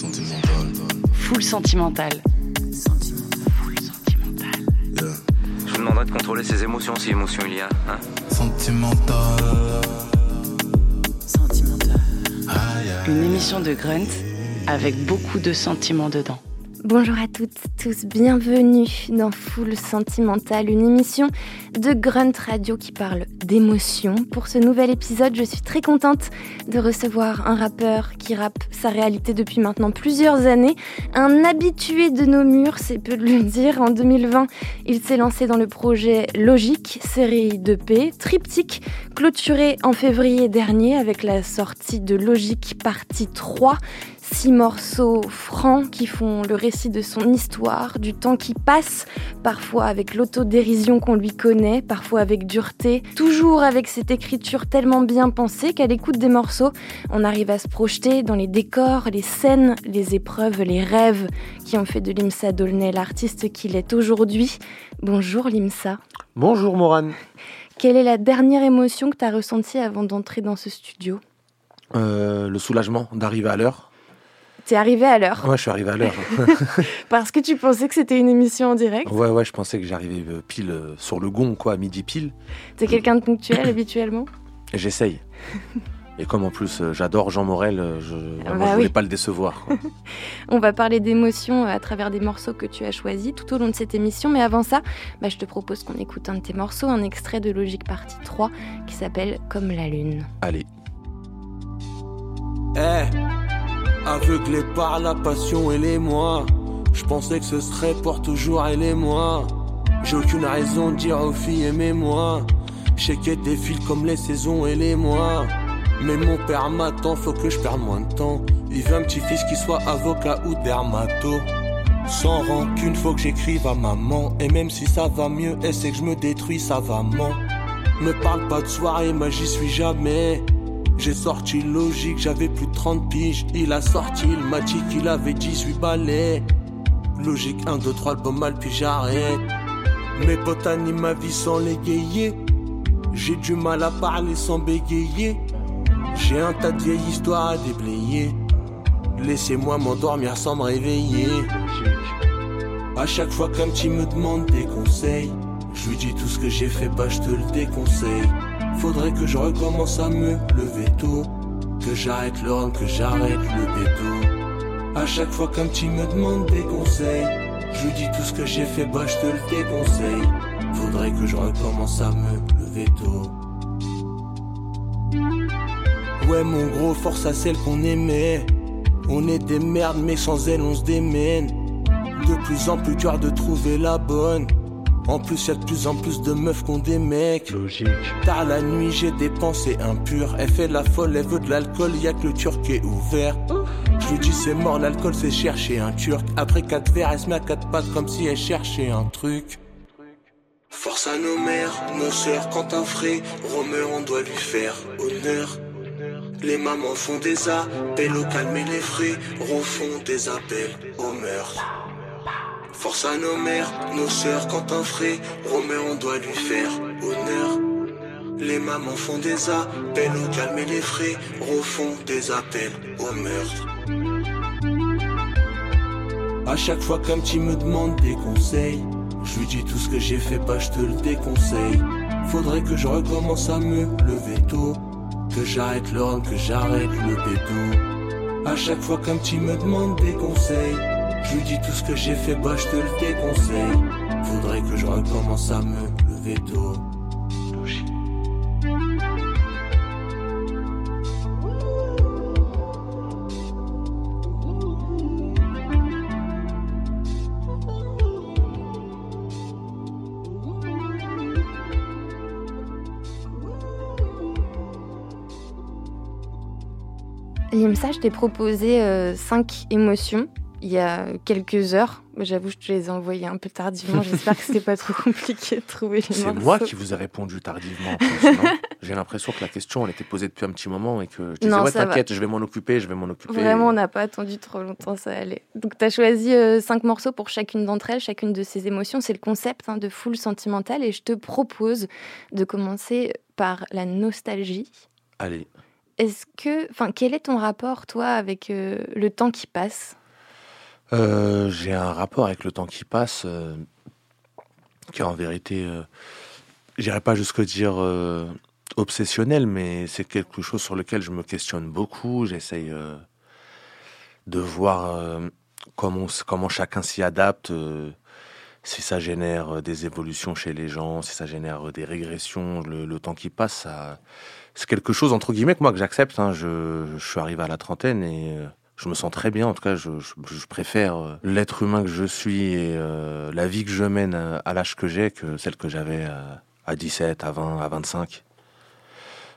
Sentimental. Full sentimental. Full sentimental. Yeah. Je vous demanderai de contrôler ses émotions si émotion il y a. Hein Sentimental. Aïe. Une émission de Grunt avec beaucoup de sentiments dedans. Bonjour à toutes, tous, bienvenue dans Full Sentimental, une émission de Grunt Radio qui parle d'émotions. Pour ce nouvel épisode, je suis très contente de recevoir un rappeur qui rappe sa réalité depuis maintenant plusieurs années, un habitué de nos murs, c'est peu de le dire. En 2020, il s'est lancé dans le projet Logique, série de P, triptyque, clôturé en février dernier avec la sortie de Logique partie 3 six morceaux francs qui font le récit de son histoire, du temps qui passe, parfois avec l'autodérision qu'on lui connaît, parfois avec dureté, toujours avec cette écriture tellement bien pensée qu'à l'écoute des morceaux, on arrive à se projeter dans les décors, les scènes, les épreuves, les rêves qui ont fait de Limsa Dolnay l'artiste qu'il est aujourd'hui. Bonjour Limsa. Bonjour Morane. Quelle est la dernière émotion que tu as ressentie avant d'entrer dans ce studio? Euh, le soulagement d'arriver à l'heure. T'es arrivé à l'heure Ouais, je suis arrivé à l'heure. parce que tu pensais que c'était une émission en direct. ouais, ouais, je pensais que j'arrivais euh, pile euh, sur le gong, quoi, à midi pile. T'es quelqu'un de ponctuel habituellement J'essaye. Et comme en plus euh, j'adore Jean Morel, je, vraiment, bah voulais oui. pas le décevoir. quoi. On va parler d'émotions à travers des morceaux que tu as choisis tout au long de cette émission. Mais avant ça, bah, je te propose qu'on écoute un de tes morceaux, un extrait de Logique Partie 3 qui s'appelle Comme la Lune. Allez. Eh, aveuglé par la passion et les moi, je pensais que ce serait pour toujours et moi. J'ai aucune raison de dire aux filles aimez-moi. Je sais défile comme les saisons et les mois. Mais mon père m'attend, faut que je perde moins de temps. Il veut un petit-fils qui soit avocat ou dermato. Sans rancune, faut que j'écrive à maman. Et même si ça va mieux, elle sait que je me détruis savamment. Me parle pas de soirée, moi j'y suis jamais. J'ai sorti logique, j'avais plus de 30 piges. Il a sorti, il m'a dit qu'il avait 18 balais. Logique 1, 2, 3, le bon mal, puis j'arrête. Mes potes animent ma vie sans l'égayer. J'ai du mal à parler sans bégayer. J'ai un tas de vieilles histoires à déblayer. Laissez-moi m'endormir sans me réveiller. À chaque fois qu'un petit me demande des conseils, je lui dis tout ce que j'ai fait, bah je te le déconseille. Faudrait que je recommence à me lever tôt. Que j'arrête le que j'arrête le béto. À chaque fois qu'un petit me demande des conseils, je lui dis tout ce que j'ai fait, bah je te le déconseille. Faudrait que je recommence à me lever tôt. Ouais, mon gros, force à celle qu'on aimait. On est des merdes, mais sans elle, on se démène. De plus en plus dur de trouver la bonne. En plus, y a de plus en plus de meufs qu'on des mecs. Logique. Tard la nuit, j'ai des pensées impures. Elle fait la folle, elle veut de l'alcool, y a que le turc qui est ouvert. Je lui dis c'est mort, l'alcool c'est chercher un turc. Après quatre verres, elle se met à quatre pattes comme si elle cherchait un truc. Force à nos mères, nos sœurs, quand un frère Romain, on doit lui faire honneur. Les mamans font des appels au calme et les frais refont des appels au meurtre. Force à nos mères, nos sœurs, quand un frère Romain, on doit lui faire honneur. Les mamans font des appels au calme et les frais refont des appels au meurtre. À chaque fois qu'un petit me demande des conseils, je lui dis tout ce que j'ai fait, bah je te le déconseille. Faudrait que je recommence à me lever tôt, que j'arrête rhum, que j'arrête le béto. À chaque fois qu'un petit me demande des conseils, je lui dis tout ce que j'ai fait, bah je te le déconseille. Faudrait que je recommence à me lever tôt. Limsa, je t'ai proposé euh, cinq émotions il y a quelques heures. J'avoue, je te les ai envoyées un peu tardivement. J'espère que c'était pas trop compliqué de trouver les C'est moi qui vous ai répondu tardivement. J'ai l'impression que la question elle était posée depuis un petit moment et que je disais ouais t'inquiète, je vais m'en occuper, je vais m'en occuper. Vraiment, on n'a pas attendu trop longtemps, ça allait. Donc, tu as choisi euh, cinq morceaux pour chacune d'entre elles, chacune de ces émotions. C'est le concept hein, de full sentimental. Et je te propose de commencer par la nostalgie. Allez, est-ce que, enfin, quel est ton rapport, toi, avec euh, le temps qui passe? Euh, J'ai un rapport avec le temps qui passe euh, qui en vérité, euh, j'irai pas jusque dire euh, obsessionnel, mais c'est quelque chose sur lequel je me questionne beaucoup. J'essaye de voir comment, chacun s'y adapte, si ça génère des évolutions chez les gens, si ça génère des régressions. Le, temps qui passe, c'est quelque chose, entre guillemets, que moi, que j'accepte. hein. Je, je suis arrivé à la trentaine et je me sens très bien. En tout cas, je, préfère euh, l'être humain que je suis et euh, la vie que je mène euh, à l'âge que j'ai que celle que j'avais à 17, à 20, à 25.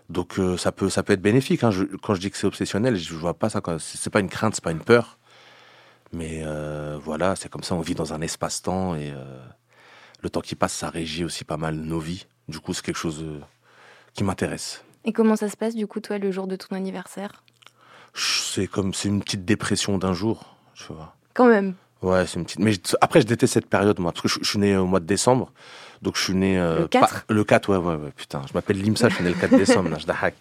Donc ça peut ça peut être bénéfique. hein. Quand je dis que c'est obsessionnel, je vois pas ça. C'est pas une crainte, c'est pas une peur. Mais voilà, c'est comme ça. On vit dans un espace-temps et le temps qui passe, ça régit aussi pas mal nos vies. Du coup, c'est quelque chose qui m'intéresse. Et comment ça se passe, du coup, toi, le jour de ton anniversaire? C'est comme c'est une petite dépression d'un jour, tu vois. Quand même. Ouais, c'est une petite. Mais je- après, je déteste cette période, moi, parce que je, je suis né au mois de décembre. Donc, je suis né. euh, Le 4? pas- Le 4, ouais, ouais, ouais, putain. Je m'appelle Limsa, je suis né le 4 décembre, là, je dahak.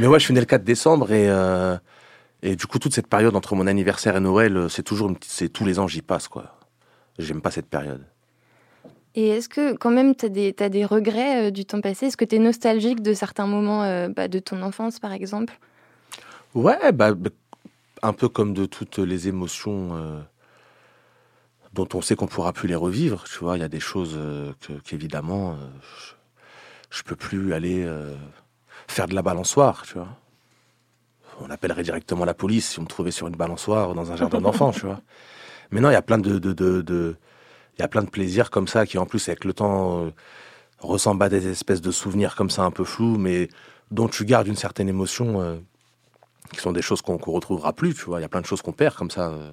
Mais ouais, je suis né le 4 décembre et. euh, et du coup, toute cette période entre mon anniversaire et Noël, euh, c'est toujours une petite. C'est tous les ans, j'y passe, quoi. J'aime pas cette période. Et est-ce que, quand même, tu as des, t'as des regrets euh, du temps passé? Est-ce que tu es nostalgique de certains moments bah, de ton enfance, par exemple? Ouais, bah, bah, un peu comme de toutes les émotions euh, dont on sait qu'on pourra plus les revivre. Tu vois, il y a des choses euh, qu'évidemment, euh, je, je peux plus aller faire de la balançoire, tu vois. On appellerait directement la police si on me trouvait sur une balançoire dans un jardin d'enfants, tu vois. Mais non, il y a plein de, il y a plein de plaisirs comme ça qui, en plus, avec le temps, ressemblent à des espèces de souvenirs comme ça un peu flous, mais dont tu gardes une certaine émotion. Qui sont des choses qu'on qu'on retrouvera plus, tu vois. Il y a plein de choses qu'on perd comme ça euh,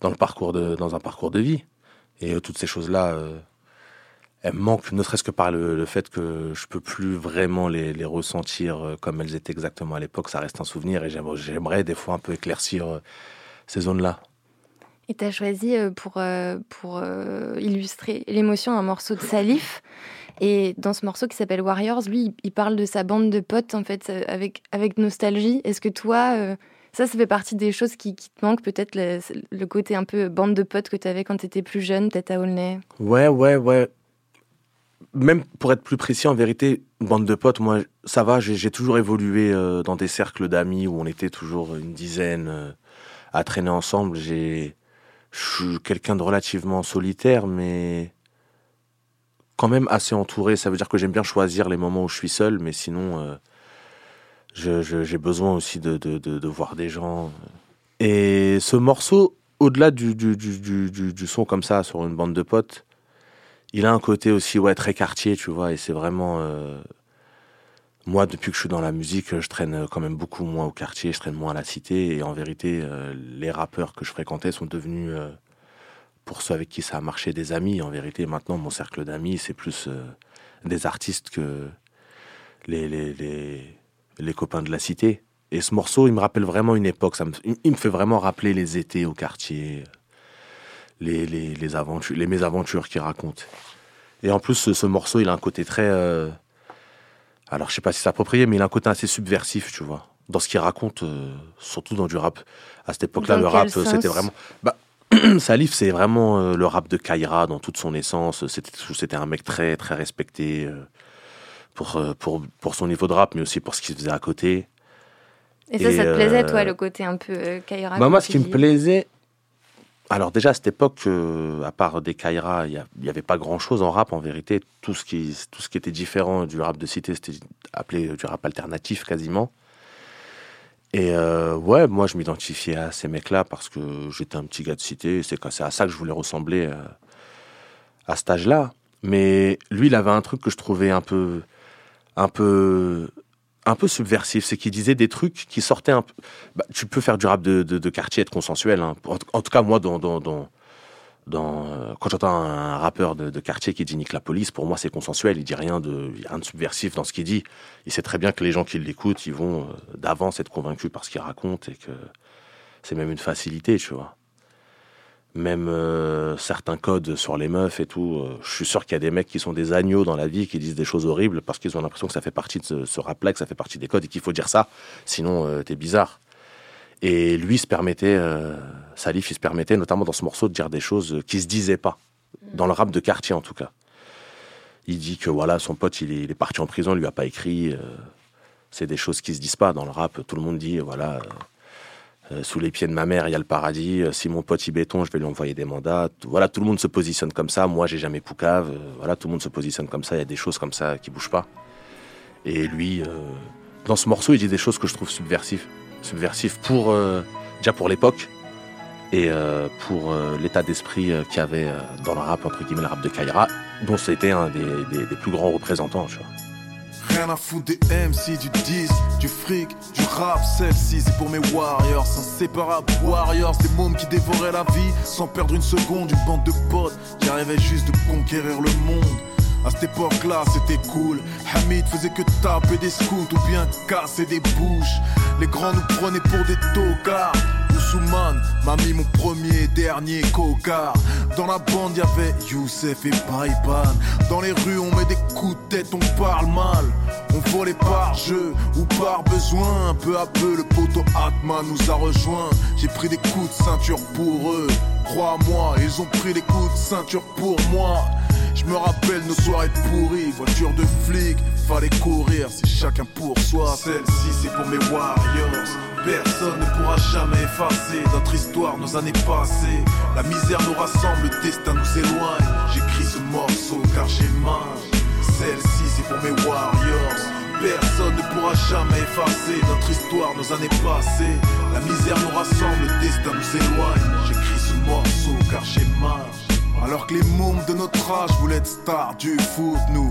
dans le parcours de, dans un parcours de vie. Et euh, toutes ces choses-là, euh, elles manquent, ne serait-ce que par le, fait que je peux plus vraiment les, ressentir comme elles étaient exactement à l'époque. Ça reste un souvenir et j'aimerais, des fois un peu éclaircir ces zones-là. Et tu as choisi pour, pour illustrer l'émotion un morceau de Salif. Et dans ce morceau qui s'appelle Warriors, lui, il- parle de sa bande de potes, en fait, euh, avec, avec nostalgie. Est-ce que toi, euh, ça, ça fait partie des choses qui, qui te manquent, peut-être le, côté un peu bande de potes que tu avais quand tu étais plus jeune, peut-être à Aulnay? Ouais, ouais, ouais. Même pour être plus précis, en vérité, bande de potes, moi, ça va, j'ai toujours évolué euh, dans des cercles d'amis où on était toujours une dizaine à traîner ensemble. J'ai, je suis quelqu'un de relativement solitaire, mais quand même assez entouré. Ça veut dire que j'aime bien choisir les moments où je suis seul, mais sinon, euh, j'ai besoin aussi de, voir des gens. Et ce morceau, au-delà du, son comme ça sur une bande de potes, il a un côté aussi ouais, très quartier, tu vois, et c'est vraiment... euh, Moi, depuis que je suis dans la musique, je traîne quand même beaucoup moins au quartier, je traîne moins à la cité, et en vérité, euh, les rappeurs que je fréquentais sont devenus, pour ceux avec qui ça a marché, des amis. En vérité, maintenant, mon cercle d'amis, c'est plus euh, des artistes que les, les, les, les copains de la cité. Et ce morceau, il me rappelle vraiment une époque. Ça me, il- me fait vraiment rappeler les étés au quartier, les, les, les, aventures, les mésaventures qu'il raconte. Et en plus, ce, ce morceau, il a un côté très. euh, alors, je sais pas si c'est approprié, mais il a un côté assez subversif, tu vois. Dans ce qu'il raconte, euh, surtout dans du rap. À cette époque-là, le rap, c'était vraiment. Bah, Salif, c'est vraiment euh, le rap de Kaira dans toute son essence. C'était c'était un mec très, très respecté euh, pour, euh, pour, pour son niveau de rap, mais aussi pour ce qu'il faisait à côté. Et ça, Et, ça te plaisait, toi, le côté un peu euh, Kaira Bah, moi, ce qui me plaisait. Alors, déjà, à cette époque, euh, à part des Kaira, il n'y avait pas grand chose en rap, en vérité. Tout ce, qui, tout ce qui était différent du rap de cité, c'était appelé du rap alternatif quasiment. Et euh, ouais, moi, je m'identifiais à ces mecs-là parce que j'étais un petit gars de cité. C'est à ça que je voulais ressembler euh, à cet âge-là. Mais lui, il avait un truc que je trouvais un peu, un peu, un peu subversif. C'est qu'il disait des trucs qui sortaient un peu. Bah, tu peux faire du rap de, de, de quartier, être consensuel. hein. En, en tout cas, moi, dans, dans, dans, dans, euh, quand j'entends un rappeur de, quartier qui dit nique la police, pour moi, c'est consensuel. Il dit rien de, rien de subversif dans ce qu'il dit. Il sait très bien que les gens qui l'écoutent, ils vont euh, d'avance être convaincus par ce qu'il raconte et que c'est même une facilité, tu vois. même euh, certains codes sur les meufs et tout. Euh, je suis sûr qu'il y a des mecs qui sont des agneaux dans la vie, qui disent des choses horribles parce qu'ils ont l'impression que ça fait partie de ce, ce rap-là, que ça fait partie des codes et qu'il faut dire ça, sinon euh, t'es bizarre. Et lui, se permettait, euh, Salif, il se permettait notamment dans ce morceau de dire des choses qui se disaient pas, dans le rap de quartier en tout cas. Il dit que voilà, son pote, il est, il est parti en prison, il lui a pas écrit. euh, c'est des choses qui se disent pas dans le rap. Tout le monde dit voilà. euh, sous les pieds de ma mère, il y a le paradis. Si mon pote y béton, je vais lui envoyer des mandats. Voilà, tout le monde se positionne comme ça. Moi, j'ai jamais poucave. Voilà, tout le monde se positionne comme ça. Il y a des choses comme ça qui bougent pas. Et lui, dans ce morceau, il dit des choses que je trouve subversives. Subversives pour, euh, déjà pour l'époque et euh, pour euh, l'état d'esprit qu'il y avait dans le rap, entre guillemets, le rap de Kaira, dont c'était un des, des- des plus grands représentants. Tu vois. Rien à foutre des MC, du 10, du fric, du rap. Celle-ci, c'est pour mes warriors, inséparables warriors. Des mômes qui dévoraient la vie sans perdre une seconde. Une bande de potes qui arrivait juste de conquérir le monde. À cette époque-là, c'était cool. Hamid faisait que taper des scouts ou bien casser des bouches. Les grands nous prenaient pour des tocards. Ousmane m'a mis mon premier et dernier cocard. Dans la bande, y avait Youssef et Baïban. Dans les rues, on met des coups de tête, on parle mal. On volait par jeu ou par besoin. Peu à peu, le poteau Atman nous a rejoints. J'ai pris des coups de ceinture pour eux. Crois-moi, ils ont pris des coups de ceinture pour moi. Je me rappelle nos soirées pourries, voiture de flic, fallait courir, c'est chacun pour soi. Celle-ci c'est pour mes warriors. Personne ne pourra jamais effacer notre histoire, nos années passées. La misère nous rassemble, le destin nous éloigne. J'écris ce morceau car j'ai mal. Celle-ci c'est pour mes warriors. Personne ne pourra jamais effacer notre histoire, nos années passées. La misère nous rassemble, le destin nous éloigne. J'écris ce morceau car j'ai mal. Alors que les mômes de notre âge voulaient être stars du foot, nous.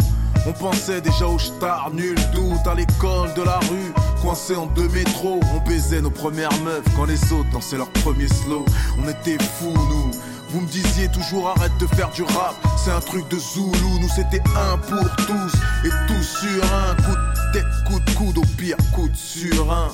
On pensait déjà aux stars, nul doute, à l'école de la rue, coincés en deux métros. On baisait nos premières meufs quand les autres dansaient leur premier slow. On était fous, nous. Vous me disiez toujours arrête de faire du rap, c'est un truc de Zoulou. Nous c'était un pour tous, et tous sur un coup de tête, coup de coude, au pire coup de surin.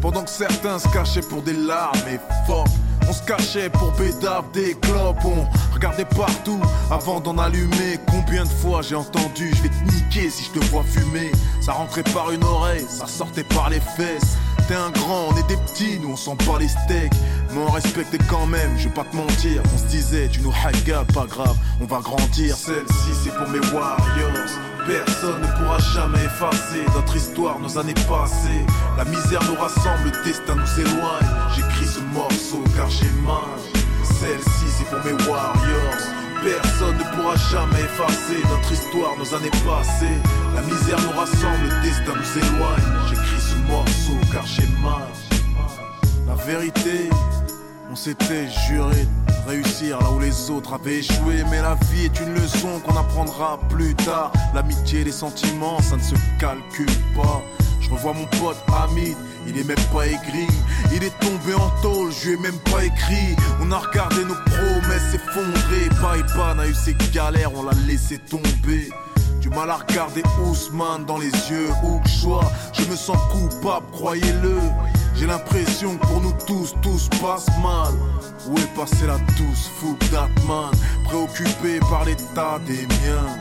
Pendant que certains se cachaient pour des larmes et fuck. On se cachait pour bédave des clopes, on regardait partout avant d'en allumer. Combien de fois j'ai entendu, je vais te niquer si je te vois fumer. Ça rentrait par une oreille, ça sortait par les fesses. T'es un grand, on est des petits, nous on sent pas les steaks. Mais on respectait quand même, je vais pas te mentir. On se disait, tu nous hagas, pas grave, on va grandir. Celle-ci c'est pour mes warriors. Personne ne pourra jamais effacer notre histoire, nos années passées. La misère nous rassemble, le destin nous éloigne. J'écris ce morceau car j'ai mal. Celle-ci c'est pour mes warriors. Personne ne pourra jamais effacer notre histoire, nos années passées. La misère nous rassemble, le destin nous éloigne. J'écris ce morceau car j'ai mal. La vérité, s'était juré réussir là où les autres avaient échoué. Mais la vie est une leçon qu'on apprendra plus tard. L'amitié les sentiments, ça ne se calcule pas. Je revois mon pote Hamid, il est même pas aigri. Il est tombé en tôle, je lui ai même pas écrit. On a regardé nos promesses s'effondrer. Baïban a eu ses galères, on l'a laissé tomber. Du mal à regarder Ousmane dans les yeux ou que. Je me sens coupable, croyez-le. J'ai l'impression que pour nous tous, tout se passe mal. Où est passée la douce fougue d'Atman Préoccupé par l'état des miens?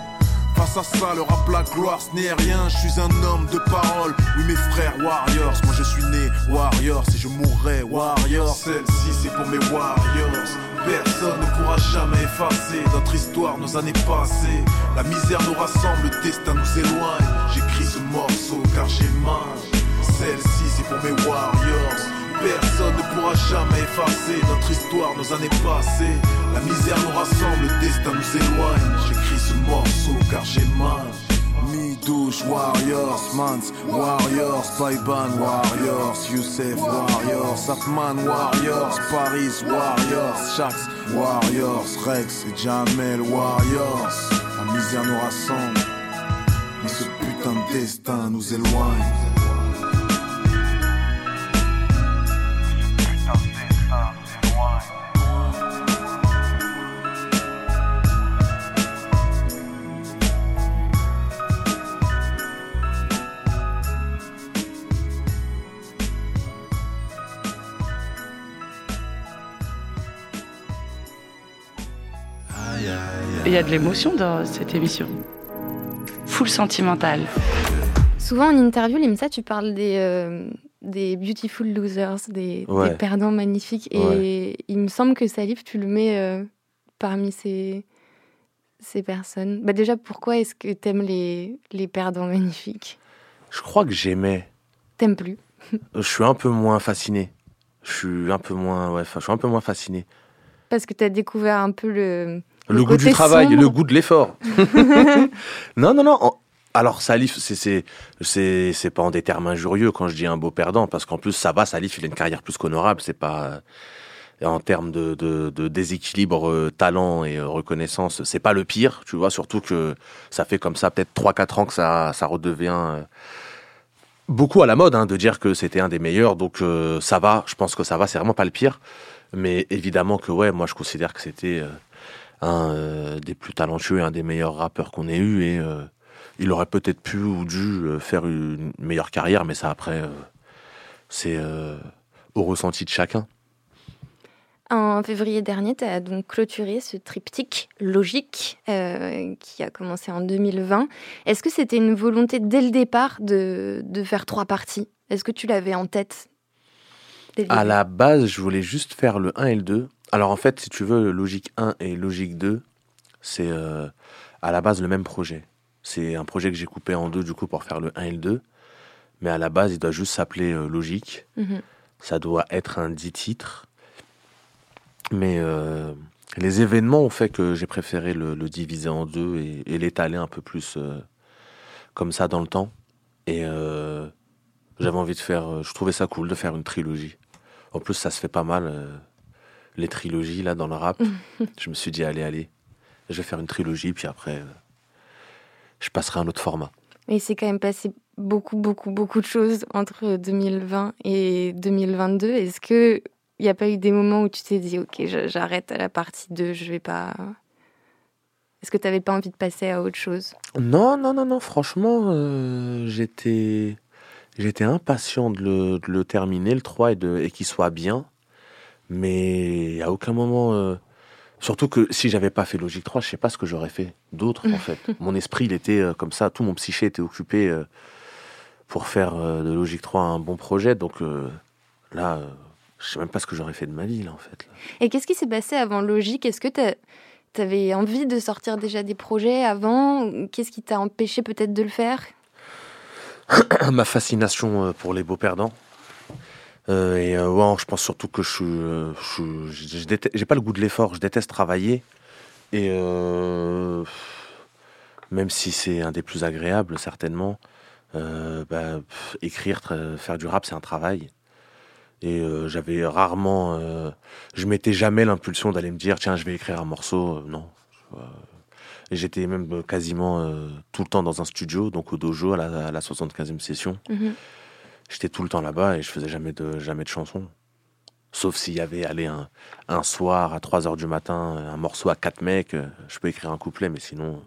Face à ça, le rap, la gloire, ce n'est rien. Je suis un homme de parole. Oui, mes frères warriors. Moi, je suis né warrior. Si je mourrais warrior, celle-ci, c'est pour mes warriors. Personne ne pourra jamais effacer notre histoire, nos années passées. La misère nous rassemble, le destin nous éloigne. J'écris ce morceau car j'ai mal. Celle-ci, c'est pour mes warriors. Personne ne pourra jamais effacer notre histoire, nos années passées. La misère nous rassemble, le destin nous éloigne. J'écris ce morceau car j'ai mal. Mi-douche, Warriors, Mans, Warriors, Baiban, Warriors, Youssef, Warriors, Satman, Warriors, Paris, Warriors, Shax, Warriors, Rex et Jamel, Warriors. La misère nous rassemble, mais ce putain de destin nous éloigne. Il y a de l'émotion dans cette émission. Full sentimentale. Souvent en interview, Limsa, tu parles des, euh, des beautiful losers, des, Ouais. des perdants magnifiques. Et Ouais. il me semble que Salif, tu le mets euh, parmi ces, ces personnes. Bah déjà, pourquoi est-ce que t'aimes les, les perdants magnifiques? Je crois que j'aimais. T'aimes plus Je suis un peu moins fasciné. Je suis un peu moins, ouais, je suis un peu moins fasciné. Parce que t'as découvert un peu le... Le, goût du travail, sombre. le goût de l'effort. non, non, non. Alors Salif, c'est c'est c'est c'est pas en des termes injurieux quand je dis un beau perdant, parce qu'en plus ça va, Salif, il a une carrière plus qu'honorable. C'est pas et en termes de, de, de déséquilibre euh, talent et euh, reconnaissance, c'est pas le pire, tu vois. Surtout que ça fait comme ça peut-être 3-4 ans que ça ça redevient euh, beaucoup à la mode hein, de dire que c'était un des meilleurs. Donc euh, ça va, je pense que ça va, c'est vraiment pas le pire. Mais évidemment que ouais, moi je considère que c'était euh, un euh, des plus talentueux et un des meilleurs rappeurs qu'on ait eu et euh, il aurait peut-être pu ou dû euh, faire une meilleure carrière, mais ça après c'est au ressenti de chacun. En février dernier, tu as donc clôturé ce triptyque logique euh, qui a commencé en 2020. Est-ce que c'était une volonté dès le départ de, de faire trois parties? Est-ce que tu l'avais en tête? À la base, je voulais juste faire le 1 et le 2. Alors en fait, si tu veux, logique 1 et logique 2, c'est euh, à la base le même projet. C'est un projet que j'ai coupé en deux du coup pour faire le 1 et le 2. Mais à la base, il doit juste s'appeler euh, logique. Mhm. Ça doit être un 10 titres. Mais euh, les événements ont fait que j'ai préféré le, le diviser en deux et, et l'étaler un peu plus comme ça dans le temps. Et j'avais envie de faire. Je trouvais ça cool de faire une trilogie. En plus, ça se fait pas mal, les trilogies là dans le rap. je me suis dit, allez, allez, je vais faire une trilogie, puis après, euh, je passerai à un autre format. Mais il s'est quand même passé beaucoup, beaucoup, beaucoup de choses entre 2020 et 2022. Est-ce que il n'y a pas eu des moments où tu t'es dit, ok, j'arrête à la partie 2, je vais pas. Est-ce que tu n'avais pas envie de passer à autre chose? Non, non, non, non, franchement, euh, j'étais, j'étais impatient de le, de le terminer, le 3, et, de, et qu'il soit bien. Mais à aucun moment. euh, surtout que si j'avais pas fait Logique 3, je sais pas ce que j'aurais fait d'autre, en fait. Mon esprit, il était euh, comme ça, tout mon psyché était occupé euh, pour faire euh, de Logique 3 un bon projet. Donc là, je sais même pas ce que j'aurais fait de ma vie, là, en fait. là. Et qu'est-ce qui s'est passé avant Logique Est-ce que tu avais envie de sortir déjà des projets avant? Qu'est-ce qui t'a empêché peut-être de le faire? Ma fascination pour les beaux perdants. Euh, et euh, ouais, je pense surtout que je suis, euh, j'ai pas le goût de l'effort, je déteste travailler. Et même si c'est un des plus agréables, certainement, bah, écrire, faire du rap, c'est un travail. Et j'avais rarement, je mettais jamais l'impulsion d'aller me dire tiens, je vais écrire un morceau. Non. J'étais même quasiment tout le temps dans un studio, donc au dojo à la, à la 75e session. Mhm. J'étais tout le temps là-bas et je faisais jamais de, jamais chansons. Sauf s'il y avait allé un, soir à 3 heures du matin, un morceau à 4 mecs, euh, je peux écrire un couplet, mais sinon. euh,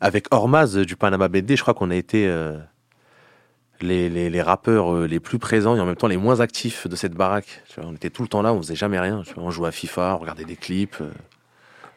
Avec Ormaz du Panama BD, je crois qu'on a été euh, les, rappeurs les plus présents et en même temps les moins actifs de cette baraque. On était tout le temps là, on faisait jamais rien. On jouait à FIFA, on regardait des clips.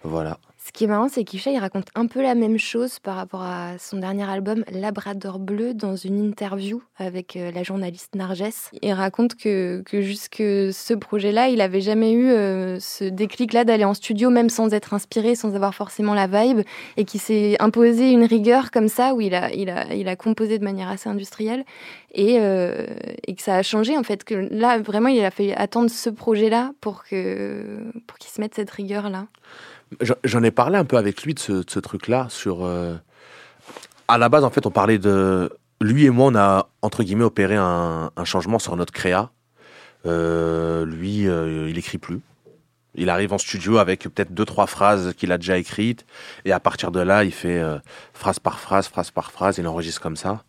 voilà. Ce qui est marrant, c'est qu'Isha, il raconte un peu la même chose par rapport à son dernier album Labrador Bleu dans une interview avec euh, la journaliste Narges. Il raconte que, que jusque ce projet-là, il avait jamais eu euh, ce déclic-là d'aller en studio, même sans être inspiré, sans avoir forcément la vibe, et qui s'est imposé une rigueur comme ça, où il a, composé de manière assez industrielle, et, euh, et que ça a changé, en fait, que là, vraiment, il a fait attendre ce projet-là pour qu'il se mette cette rigueur-là. J'en- ai parlé un peu avec lui de ce, truc-là. Sur, euh, À la base, en fait, on parlait de. Lui et moi, on a, entre guillemets, opéré un, changement sur notre créa. Euh, lui, euh, il écrit plus. Il arrive en studio avec peut-être deux, trois phrases qu'il a déjà écrites. Et à partir de là, il fait phrase par phrase, phrase par phrase. Il enregistre comme ça.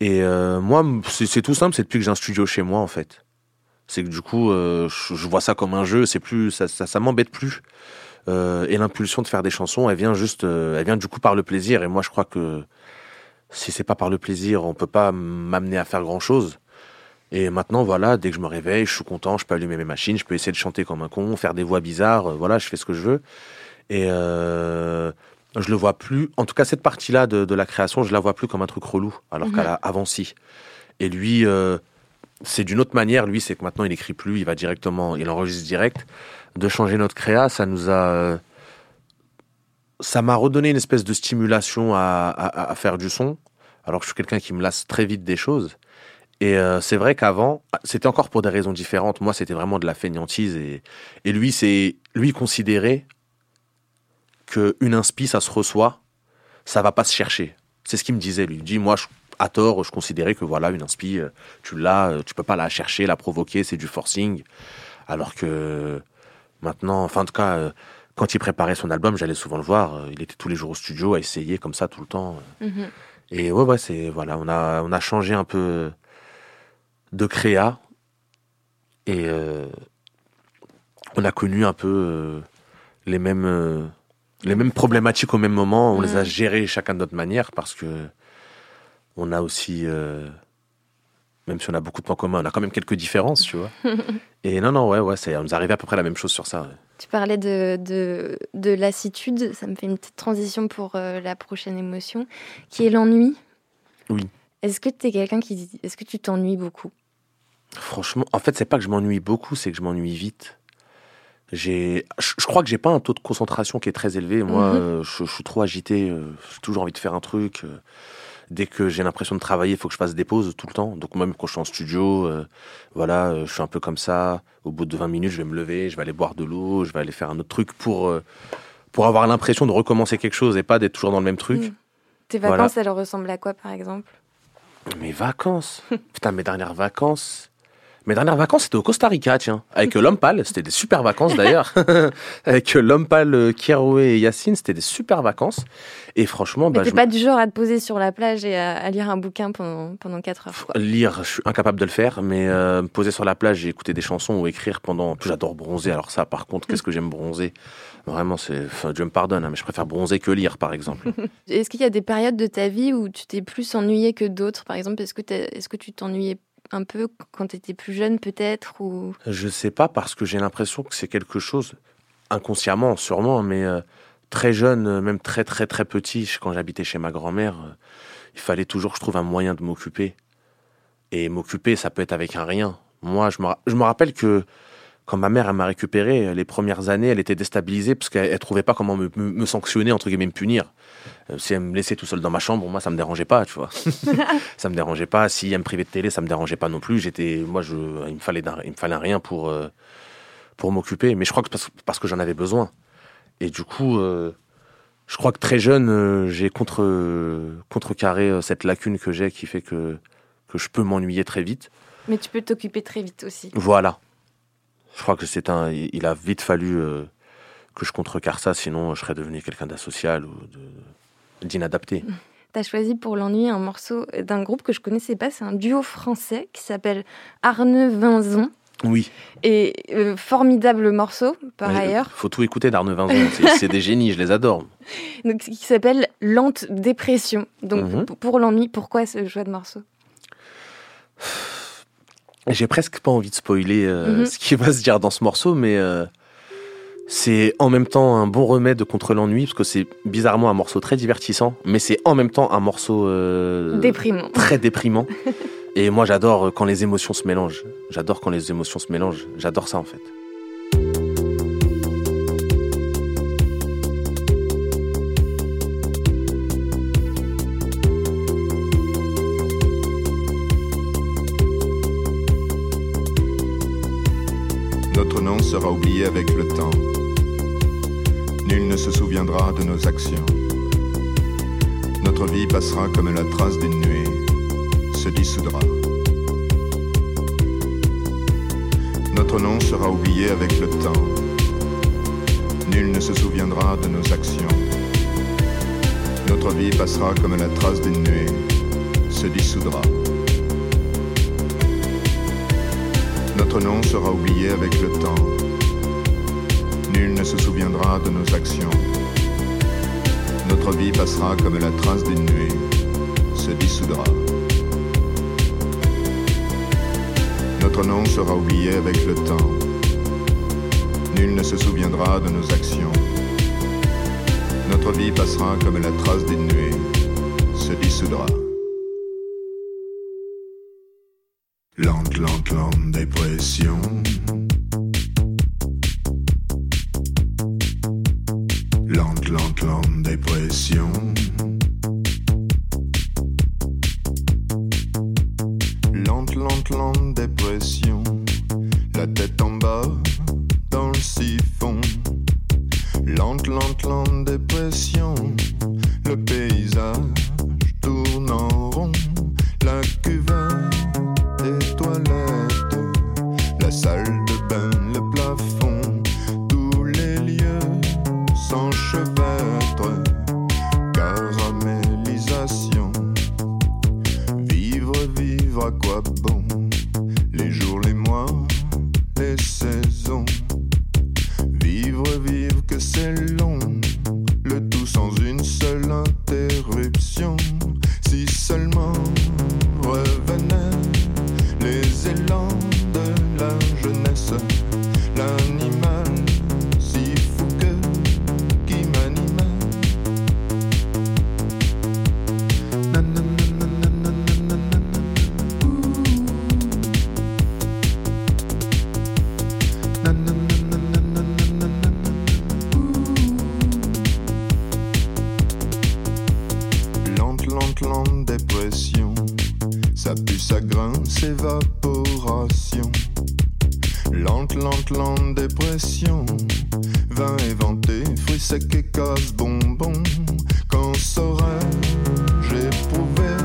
Et moi, c'est tout simple. C'est depuis que j'ai un studio chez moi, en fait. C'est que du coup, je, je vois ça comme un jeu. C'est plus, ça, ça, ça m'embête plus. Euh, et l'impulsion de faire des chansons, elle vient juste, euh, elle vient du coup par le plaisir. Et moi, je crois que si c'est pas par le plaisir, on peut pas m'amener à faire grand chose. Et maintenant, voilà, dès que je me réveille, je suis content, je peux allumer mes machines, je peux essayer de chanter comme un con, faire des voix bizarres, euh, voilà, je fais ce que je veux. Et je le vois plus, en tout cas cette partie-là de, de la création, je la vois plus comme un truc relou, alors Mhm. qu'avant si. Et lui, c'est d'une autre manière, lui, c'est que maintenant il écrit plus, il va directement, il enregistre direct. De changer notre créa, ça nous a... ça m'a redonné une espèce de stimulation à, à- faire du son, alors que je suis quelqu'un qui me lasse très vite des choses. Et euh, c'est vrai qu'avant, c'était encore pour des raisons différentes. Moi, c'était vraiment de la fainéantise. Et, et lui, c'est lui considérait qu'une inspi, ça se reçoit, ça va pas se chercher. C'est ce qu'il me disait, lui. Il dit, moi, à tort, je considérais que voilà, une inspi, euh, tu l'as, euh, tu peux pas la chercher, la provoquer, c'est du forcing. Alors que maintenant, enfin, en tout cas, euh, quand il préparait son album, j'allais souvent le voir. euh, Il était tous les jours au studio à essayer comme ça tout le temps. Mhm. Et ouais, ouais, c'est voilà, on a on a changé un peu de créa et euh, on a connu un peu euh, les mêmes euh, les mêmes problématiques au même moment. On les a Mhm. gérées chacun de notre manière parce que on a aussi même si on a beaucoup de points communs, on a quand même quelques différences, tu vois. et non, non, ouais, ouais, on nous arrivait à peu près la même chose sur ça. ouais. Tu parlais de, de, de lassitude, ça me fait une petite transition pour euh, la prochaine émotion, qui est l'ennui. Oui. Est-ce que tu es quelqu'un qui. Est-ce que tu t'ennuies beaucoup? Franchement, en fait, c'est pas que je m'ennuie beaucoup, c'est que je m'ennuie vite. J'ai, je je crois que j'ai pas un taux de concentration qui est très élevé. Moi, Mhm. euh, je, je suis trop agité. euh, J'ai toujours envie de faire un truc. Dès que j'ai l'impression de travailler, il faut que je fasse des pauses tout le temps. Donc même quand je suis en studio, euh, voilà, euh, je suis un peu comme ça. Au bout de 20 minutes, je vais me lever, je vais aller boire de l'eau, je vais aller faire un autre truc pour euh, pour avoir l'impression de recommencer quelque chose et pas d'être toujours dans le même truc. Mhm. Tes Voilà. vacances, elles ressemblent à quoi, par exemple? Mes vacances? Putain, mes dernières vacances. Mes dernières vacances, c'était au Costa Rica, tiens. Avec l'homme pâle. C'était des super vacances d'ailleurs. Avec l'homme pâle, euh, Kiroé et Yacine, c'était des super vacances. Et franchement, bah, t'es je- pas du genre à te poser sur la plage et à, à lire un bouquin pendant, pendant 4 heures. quoi. lire, je suis incapable de le faire, mais euh, me poser sur la plage et écouter des chansons ou écrire pendant. En plus, j'adore bronzer. Alors ça, par contre, qu'est-ce que j'aime bronzer? Vraiment, c'est. Enfin, Dieu me pardonne, hein, mais je préfère bronzer que lire, par exemple. Est-ce qu'il y a des périodes de ta vie où tu t'es plus ennuyé que d'autres? Par exemple, est-ce que, est-ce que tu t'ennuyais un peu quand tu étais plus jeune, peut-être ou... Je sais pas parce que j'ai l'impression que c'est quelque chose inconsciemment, sûrement, mais euh, très jeune, euh, même très très très petit, quand j'habitais chez ma grand-mère, euh, il fallait toujours que je trouve un moyen de m'occuper. Et m'occuper, ça peut être avec un rien. Moi, je me, je me rappelle que quand ma mère elle m'a récupéré, les premières années, elle était déstabilisée parce qu'elle elle trouvait pas comment me, me- me sanctionner, entre guillemets, me punir. Euh, si elle me laissait tout seul dans ma chambre, moi, ça me dérangeait pas, tu vois. ça me dérangeait pas. Si elle me privait de télé, ça me dérangeait pas non plus. J'étais, moi, je, il me fallait, il me fallait rien pour, euh, pour m'occuper. Mais je crois que parce, parce que j'en avais besoin. Et du coup, euh, je crois que très jeune, j'ai contre, contrecarré cette lacune que j'ai qui fait que, que je peux m'ennuyer très vite. Mais tu peux t'occuper très vite aussi. Voilà. Je crois que c'est un. Il a vite fallu euh, que je contrecarre ça, sinon je serais devenu quelqu'un d'asocial ou d'inadapté. Tu as choisi pour l'ennui un morceau d'un groupe que je connaissais pas, c'est un duo français qui s'appelle Arne Vinzon. Oui. Et euh, formidable morceau, par Mais, euh, ailleurs, Faut tout écouter d'Arne Vinzon. C'est- des génies, je les adore. donc, qui s'appelle Lente Dépression. Donc Mhm. pour l'ennui, pourquoi ce choix de morceau? J'ai presque pas envie de spoiler euh, Mhm. ce qui va se dire dans ce morceau, mais euh, c'est en même temps un bon remède contre l'ennui, parce que c'est bizarrement un morceau très divertissant, mais c'est en même temps un morceau euh, Déprimant. très déprimant. Et moi, j'adore quand les émotions se mélangent. J'adore quand les émotions se mélangent. J'adore ça, en fait. Sera oublié avec le temps. Nul ne se souviendra de nos actions. Notre vie passera comme la trace d'une nuée, se dissoudra. Notre nom sera oublié avec le temps. Nul ne se souviendra de nos actions. Notre vie passera comme la trace d'une nuée, se dissoudra. Notre nom sera oublié avec le temps. Nul ne se souviendra de nos actions. Notre vie passera comme la trace d'une nuée, se dissoudra. Notre nom sera oublié avec le temps. Nul ne se souviendra de nos actions. Notre vie passera comme la trace d'une nuée, se dissoudra. Lente, lente, lente dépression. Lente, lente, lente dépression. Lente, dépression. Ça pue, ça grince, évaporation. Lente, lente, lente dépression. Vin éventé, fruits secs et casse bonbons. Quand saurais-je éprouver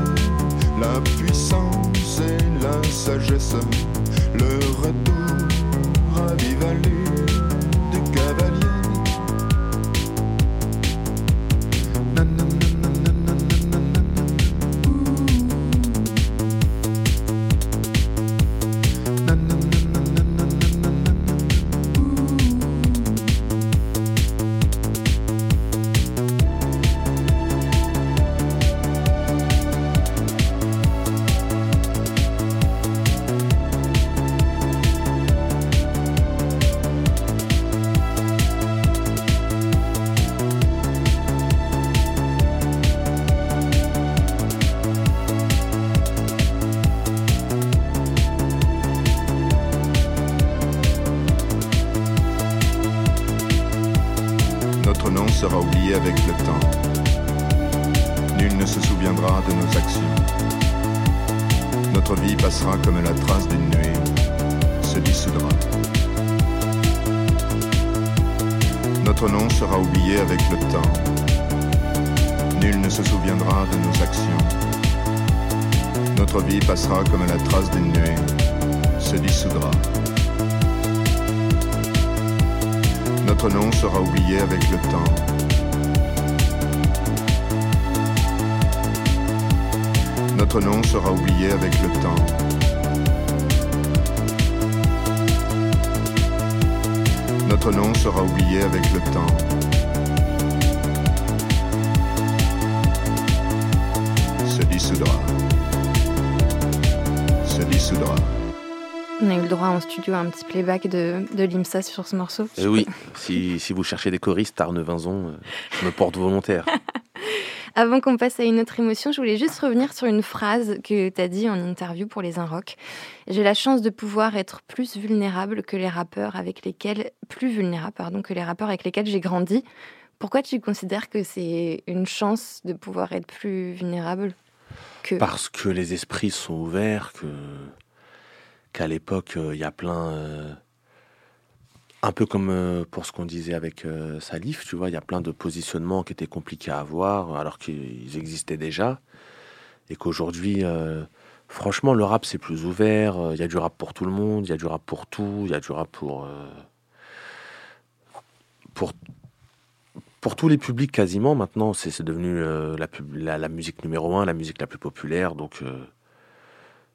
la puissance et la sagesse? Le retour à vive Notre nom sera oublié avec le temps. Notre nom sera oublié avec le temps. Notre nom sera oublié avec le temps. Se dissoudra. Se dissoudra. On a eu le droit en studio à un petit playback de, de l'IMSA sur ce morceau. Et oui, si, si vous cherchez des choristes, Arnevinzon, euh, je me porte volontaire. Avant qu'on passe à une autre émotion, je voulais juste revenir sur une phrase que tu as dit en interview pour les Inrocks. J'ai la chance de pouvoir être plus vulnérable que les rappeurs avec lesquels, plus vulnérable, pardon, que les rappeurs avec lesquels j'ai grandi. Pourquoi tu considères que c'est une chance de pouvoir être plus vulnérable que? Parce que les esprits sont ouverts, que qu'à l'époque, euh, il y a plein... euh, un peu comme euh, pour ce qu'on disait avec Salif, tu vois, il y a plein de positionnements qui étaient compliqués à avoir, alors qu'ils existaient déjà. Et qu'aujourd'hui, franchement, le rap, c'est plus ouvert. Il y a du rap pour tout le monde, il y a du rap pour tout, il y a du rap pour... pour pour tous les publics quasiment maintenant, c'est devenu la, la, musique numéro un, la musique la plus populaire. Donc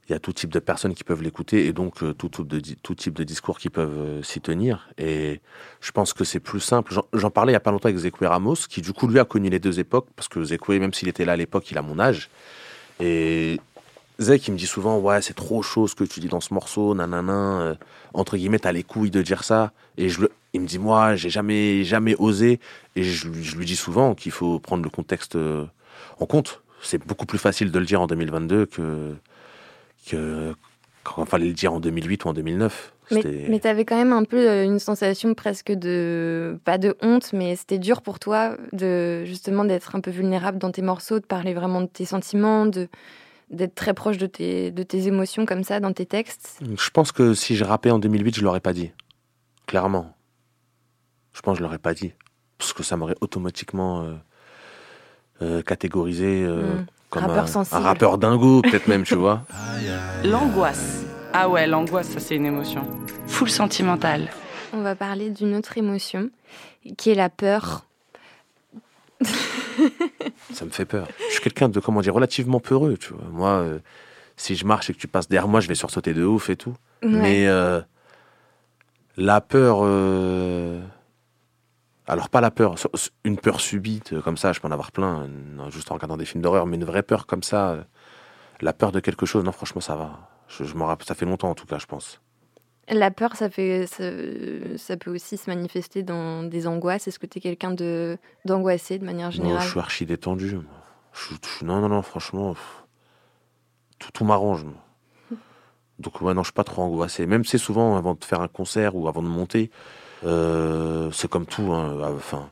il y a tout type de personnes qui peuvent l'écouter et donc euh, tout, type de, tout type de discours qui peuvent euh, s'y tenir. Et je pense que c'est plus simple. J'en- parlais il y a pas longtemps avec Zekoué Ramos, qui du coup lui a connu les deux époques, parce que Zekoué, même s'il était là à l'époque, il a mon âge. Et Zek, il me dit souvent, ouais, c'est trop chaud ce que tu dis dans ce morceau, nanana. euh, entre guillemets, t'as les couilles de dire ça. Et je il me dit, moi, j'ai jamais, jamais osé. Et je, lui- dis souvent qu'il faut prendre le contexte en compte. C'est beaucoup plus facile de le dire en 2022 que, que quand fallait le dire en 2008 ou en 2009. Mais, mais t'avais quand même un peu euh, une sensation presque de, pas de honte, mais c'était dur pour toi de justement d'être un peu vulnérable dans tes morceaux, de parler vraiment de tes sentiments, de d'être très proche de tes, de tes émotions comme ça dans tes textes? Je pense que si je rappais en 2008, je l'aurais pas dit. Clairement. Je pense que je l'aurais pas dit. Parce que ça m'aurait automatiquement euh, euh, catégorisé euh, Mm. Comme Rappeur un, sensible. un rappeur dingo, peut-être même, tu vois. L'angoisse. Ah ouais, l'angoisse, ça c'est une émotion. Full sentimentale. On va parler d'une autre émotion qui est la peur. Ça me fait peur. Je suis quelqu'un de, comment dire, relativement peureux, tu vois. Moi, euh, si je marche et que tu passes derrière moi, je vais sursauter de ouf et tout. Ouais. Mais euh, la peur. euh, Alors, pas la peur, une peur subite, euh, comme ça, je peux en avoir plein, non, juste en regardant des films d'horreur, mais une vraie peur comme ça, euh, la peur de quelque chose, non, franchement, ça va. Je, je m'en rappelle, ça fait longtemps en tout cas, je pense. La peur, ça, fait, ça, ça peut aussi se manifester dans des angoisses. Est-ce que tu es quelqu'un de, d'angoissé de manière Non, générale? je suis archi détendu. moi. Je, je- non, non, non, franchement, tout, tout m'arrange. Donc, ouais, non, je suis pas trop angoissé. Même c'est souvent avant de faire un concert ou avant de monter, euh, c'est comme tout. hein, Enfin,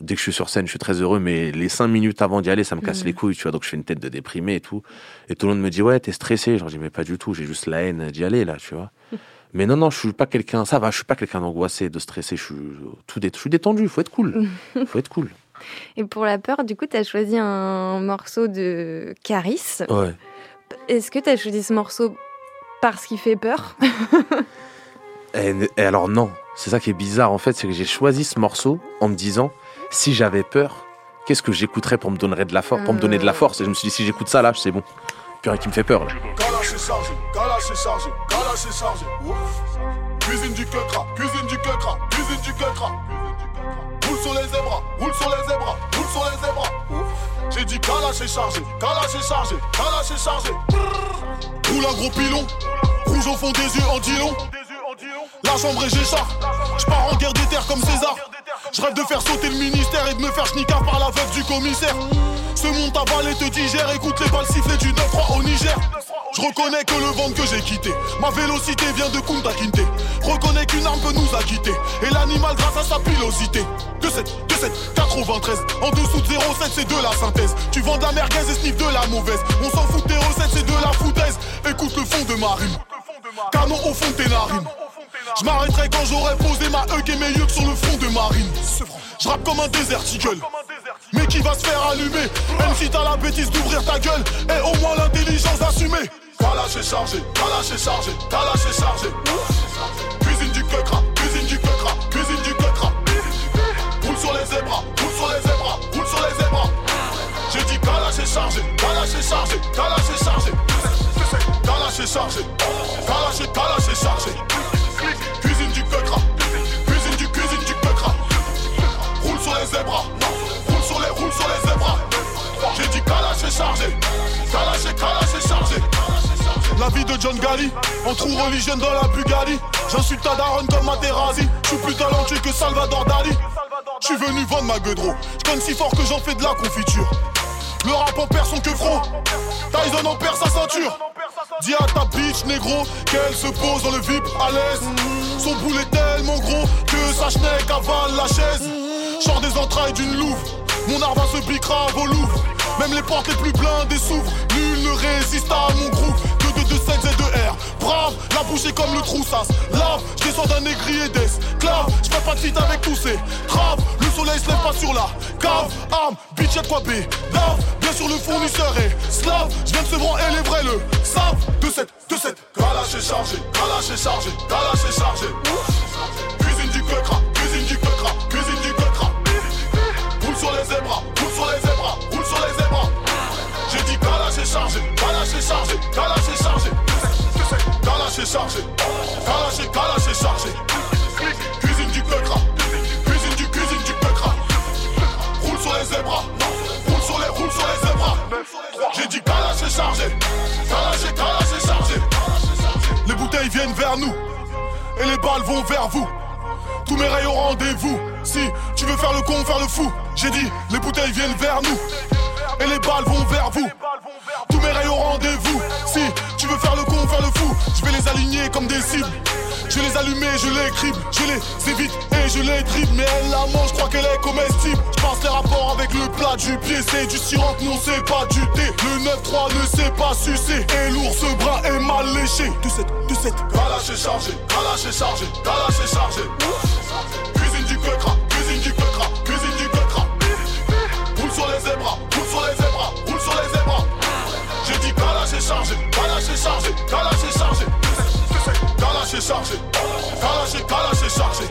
dès que je suis sur scène, je suis très heureux, mais les cinq minutes avant d'y aller, ça me casse Mhm. les couilles, tu vois. Donc, je fais une tête de déprimé et tout. Et tout le monde me dit, ouais, t'es stressé. Genre, je dis, mais pas du tout, j'ai juste la haine d'y aller, là, tu vois. Mais non, non, je suis pas quelqu'un, ça va, je suis pas quelqu'un d'angoissé, de stressé, je suis, tout dé- je suis détendu, faut être cool. faut être cool. Et pour la peur, du coup, tu as choisi un morceau de Caris. Ouais. Est-ce que tu as choisi ce morceau parce qu'il fait peur? Et, et alors non, c'est ça qui est bizarre en fait, c'est que j'ai choisi ce morceau en me disant si j'avais peur, qu'est-ce que j'écouterais pour me donner de la force, pour me donner de la force? Et je me suis dit si j'écoute ça là, c'est bon. Plus rien qui me fait peur là. Cuisine du quecra, cuisine du quecra, cuisine du quecra. Roule sur les zébras, roule sur les zébras, roule sur les zébras. Ouf. J'ai dit Kalash est chargé, Kalash est chargé, Kalash est chargé. Roule un gros pilon, rouge au fond des yeux en dilon. La chambre est j'écharpe, je pars en guerre des terres comme César. Je rêve de faire sauter le ministère et de me faire schnicker par la veuve du commissaire. Ce monde avale et te digère, écoute les balles sifflées du 9-3 au Niger. Je reconnais que le ventre que j'ai quitté, ma vélocité vient de Kunta Kinte. Reconnais qu'une arme peut nous acquitter, et l'animal grâce à sa pilosité. 2-7, 2-7, 93, en dessous de 0,7 c'est de la synthèse. Tu vends de la merguez et sniff de la mauvaise. On s'en fout des recettes, c'est de la foutaise. Écoute le fond de ma rime, canon au fond de tes narines. Je m'arrêterai quand j'aurai posé ma hug et mes yeux sur le front de marine. Je rappe comme un déserticle. Mais qui va se faire allumer? Même si t'as la bêtise d'ouvrir ta gueule Et au moins l'intelligence d'assumer Kalash est chargé, Kalash est chargé, Kalash est chargé. Cuisine du quecra, cuisine du quecra, cuisine du quecra Roule sur les zébras, roule sur les zébras, roule sur les zébras J'ai dit Kalash est chargé, Kalash est chargé, Kalash est chargé. Kalash est chargé, Kalash est, Kalash est chargé Cuisine du quecra, cuisine du, cuisine du quecra Roule sur les zébras, roule sur les, roule sur les zébras J'ai dit Kalash est chargé, Kalash est, Kalash est chargé la vie de John Gali, en trou religion dans la Bugatti. J'insulte ta daronne comme Materazzi. Je suis plus talentueux que Salvador Dali. Je suis venu vendre ma gueudreau. Je conne si fort que j'en fais de la confiture. Le rap en perd son queufro. Tyson en perd sa ceinture. Dis à ta bitch négro qu'elle se pose dans le VIP à l'aise. Son boule est tellement gros que sa schneck avale la chaise. Sors des entrailles d'une louve. Mon va se piquera à vos louvres. Même les portes les plus blindées s'ouvrent. Nul ne résiste à mon groove. R. Brave, la bouche est comme le troussas. Lave, je descends d'un négrier d'esclave. Je fais pas de fit avec tous ces traves. Le soleil se lève pas sur la cave. Arme, bitch, y'a de quoi B. Lave, bien sûr le fournisseur est slave. Je viens de se branler les vrais le savent. 2 7 2 7 Kalash est chargé, Kalash est chargé, Kalash est chargé. Cuisine du quecra, cuisine du quecra, cuisine du quecra. Roule sur les zébras, roule sur les zébras, roule sur les zébras. J'ai dit Kalash est chargé, Kalash est chargé, Kalash c'est chargé. Kalaché, kalaché, chargé. Cuisine du peucra. Cuisine du, cuisine du peucra. Roule sur les zébras. Roule sur les, roule sur les zébras. J'ai dit kalaché, chargé. Kalaché, kalaché, chargé. Les bouteilles viennent vers nous. Et les balles vont vers vous. Tous mes rails au rendez-vous. Si tu veux faire le con, faire le fou. J'ai dit, les bouteilles viennent vers nous. Et les balles vont vers vous. Tous mes rails au rendez-vous. Veux faire le con, faire le fou. Je vais les aligner comme des cibles. Je les allumer, je les crible, je les évite et je les dribble. Mais elle la mange, je crois qu'elle est comestible. Je pense les rapports avec le plat du pied, c'est du sirop, non c'est pas du thé. Le 9-3 ne sait pas sucer. Et l'ours bras est mal léché. Du 7, du 7. Kalash est chargé, Kalash est chargé, Kalash est chargé. Cuisine du quecra, cuisine du quecra, cuisine du quecra. Roule sur les zébras, chargé, est chargé, Kalash est chargé. Kalash est chargé, Kalash est, Kalash est chargé.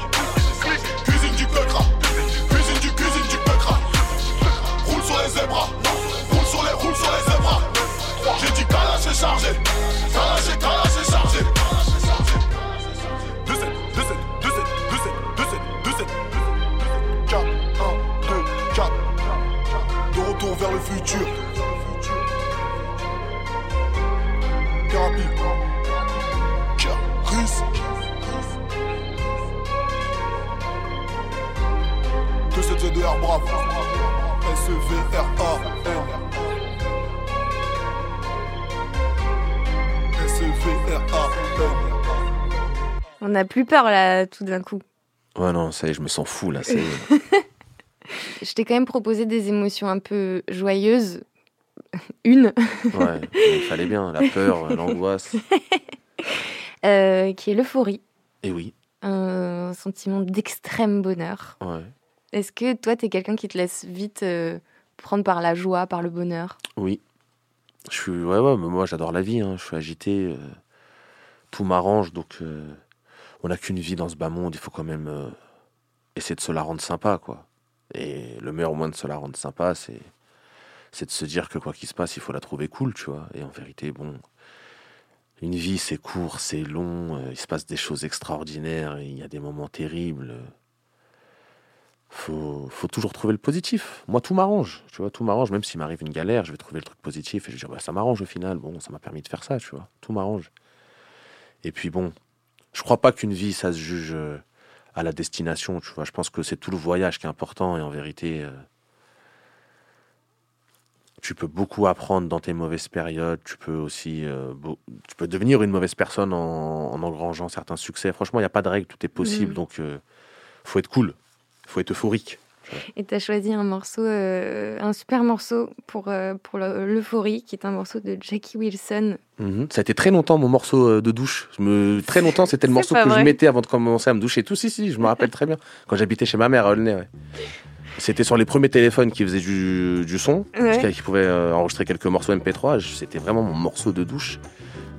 Cuisine du quecra, cuisine du, cuisine du quecra. Roule sur les zébras, roule sur les, roule sur les zébras. J'ai dit Kalash est chargé, Kalash est, Kalash est chargé. 2 7, 2 7, 2 7, 2 7, 2 7, 2 7, 4, 1, 2, 4. De retour vers le futur. Thérapie. Chris. 2 7 v 2 R brave. S-E-V-R-A-N. S-E-V-R-A-N. On n'a plus peur là, tout d'un coup. Ouais, non, ça y est, je me sens fou là. c'est- Je t'ai quand même proposé des émotions un peu joyeuses. Une, Ouais, il fallait bien. La peur, l'angoisse. euh, qui est l'euphorie. Et oui, Un sentiment d'extrême bonheur. ouais. Est-ce que toi, t'es quelqu'un qui te laisse vite euh, prendre par la joie, par le bonheur? Oui. Je suis, ouais, ouais, mais moi j'adore la vie. hein. Je suis agité. euh, tout m'arrange. Donc, on n'a qu'une vie dans ce bas monde. Il faut quand même essayer de se la rendre sympa, quoi. Et le meilleur moyen de se la rendre sympa, c'est, c'est de se dire que quoi qu'il se passe, il faut la trouver cool, tu vois. Et en vérité, bon, une vie c'est court, c'est long. euh, il se passe des choses extraordinaires. Il y a des moments terribles. faut, faut toujours trouver le positif. Moi, tout m'arrange. Tu vois, tout m'arrange. Même s'il m'arrive une galère, je vais trouver le truc positif et je vais dire, bah, ça m'arrange au final. Bon, ça m'a permis de faire ça, tu vois. Tout m'arrange. Et puis bon, je crois pas qu'une vie, ça se juge euh, à la destination, tu vois. Je pense que c'est tout le voyage qui est important et en vérité, euh, tu peux beaucoup apprendre dans tes mauvaises périodes. Tu peux aussi, euh, tu peux devenir une mauvaise personne en, en engrangeant certains succès. Franchement, il n'y a pas de règle, tout est possible. Mhm. Donc, euh, faut être cool. Faut être euphorique. Et tu as choisi un morceau, euh, un super morceau pour, euh, pour le- l'euphorie, qui est un morceau de Jackie Wilson. Mhm. Ça a été très longtemps mon morceau de douche. Je me... Très longtemps, c'était le morceau que je mettais avant de commencer à me doucher. Tout, si, si, je me rappelle très bien. Quand j'habitais chez ma mère à Aulnay. ouais. C'était sur les premiers téléphones qui faisaient du, du son, Ouais. qui qui pouvaient euh, enregistrer quelques morceaux MP3. Je- C'était vraiment mon morceau de douche.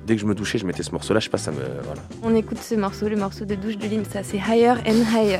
Dès que je me douchais, je mettais ce morceau-là. Je sais pas, ça me. Voilà. On écoute ce morceau, le morceau de douche de Limsa, c'est Higher and Higher.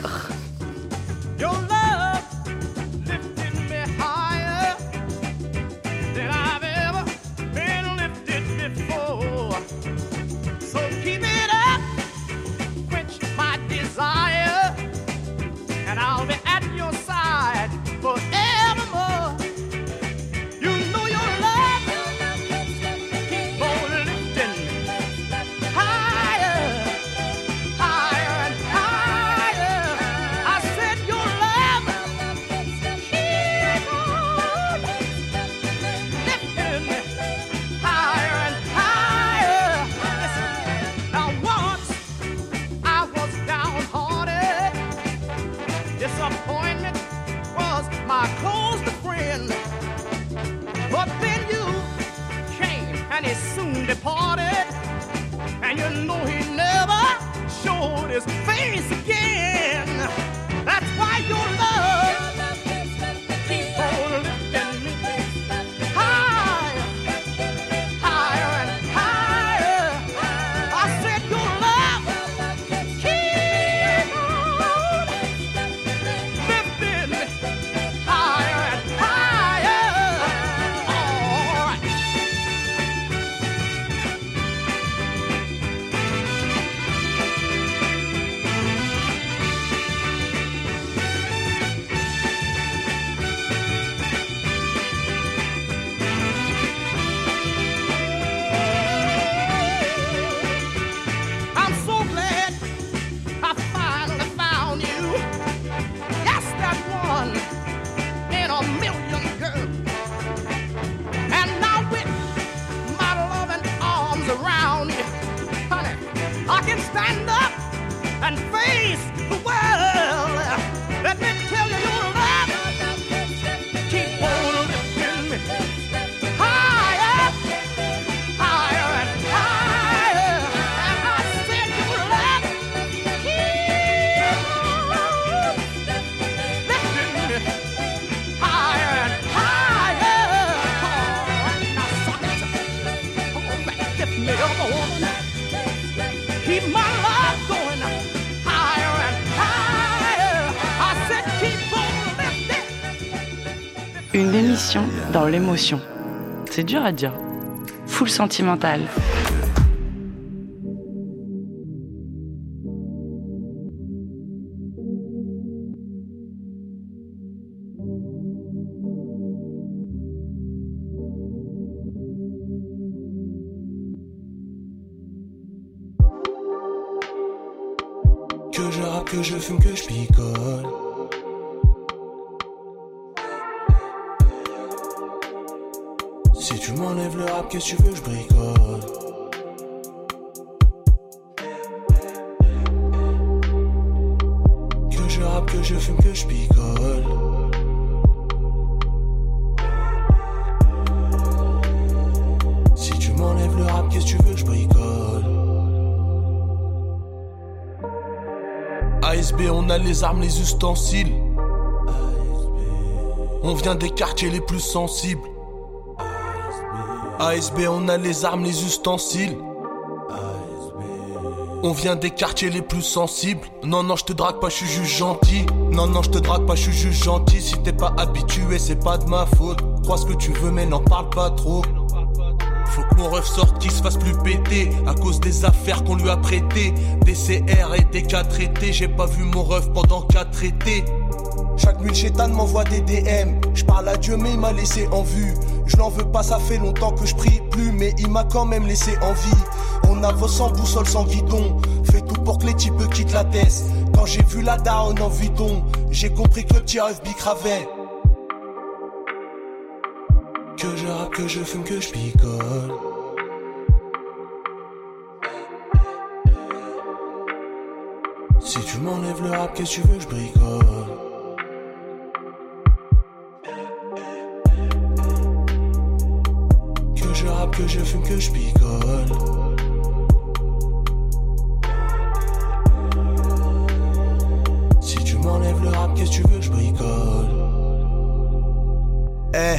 L'émotion. C'est dur à dire. Full sentimental. Que je bricole Que je rappe, que je fume, que je picole. Si tu m'enlèves le rap, qu'est-ce que tu veux que je bricole? ASB, on a les armes, les ustensiles. On vient des quartiers les plus sensibles. ASB, on a les armes, les ustensiles. On vient des quartiers les plus sensibles. Non, non, je te drague pas, je suis juste gentil. Non, non, je te drague pas, je suis juste gentil. Si t'es pas habitué, c'est pas de ma faute. Crois ce que tu veux, mais n'en parle pas trop. Faut que mon ref sorte, qu'il se fasse plus péter. À cause des affaires qu'on lui a prêtées. Des CR et des cas traités. J'ai pas vu mon ref pendant quatre étés. Chaque nuit, le m'envoie des DM. Je parle à Dieu, mais il m'a laissé en vue. Je n'en veux pas, ça fait longtemps que je prie plus, mais il m'a quand même laissé en vie. On avance sans boussole, sans guidon. Fais tout pour que les types quittent la tête. Quand j'ai vu la daronne en vidon, j'ai compris que le petit rêve bicravait. Que je rappe, que je fume, que je picole. Si tu m'enlèves le rap, qu'est-ce que tu veux je bricole Que je fume, que je picole. Si tu m'enlèves le rap, qu'est-ce que tu veux que je bricole Eh,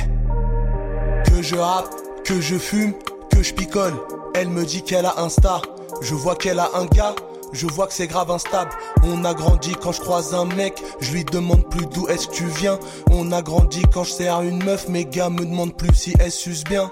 que je rappe, que je fume, que je picole. Elle me dit qu'elle a un star, je vois qu'elle a un gars. Je vois que c'est grave instable. On a grandi quand je croise un mec. Je lui demande plus d'où est-ce que tu viens. On a grandi quand je sers une meuf. Mes gars me demandent plus si elle suce bien.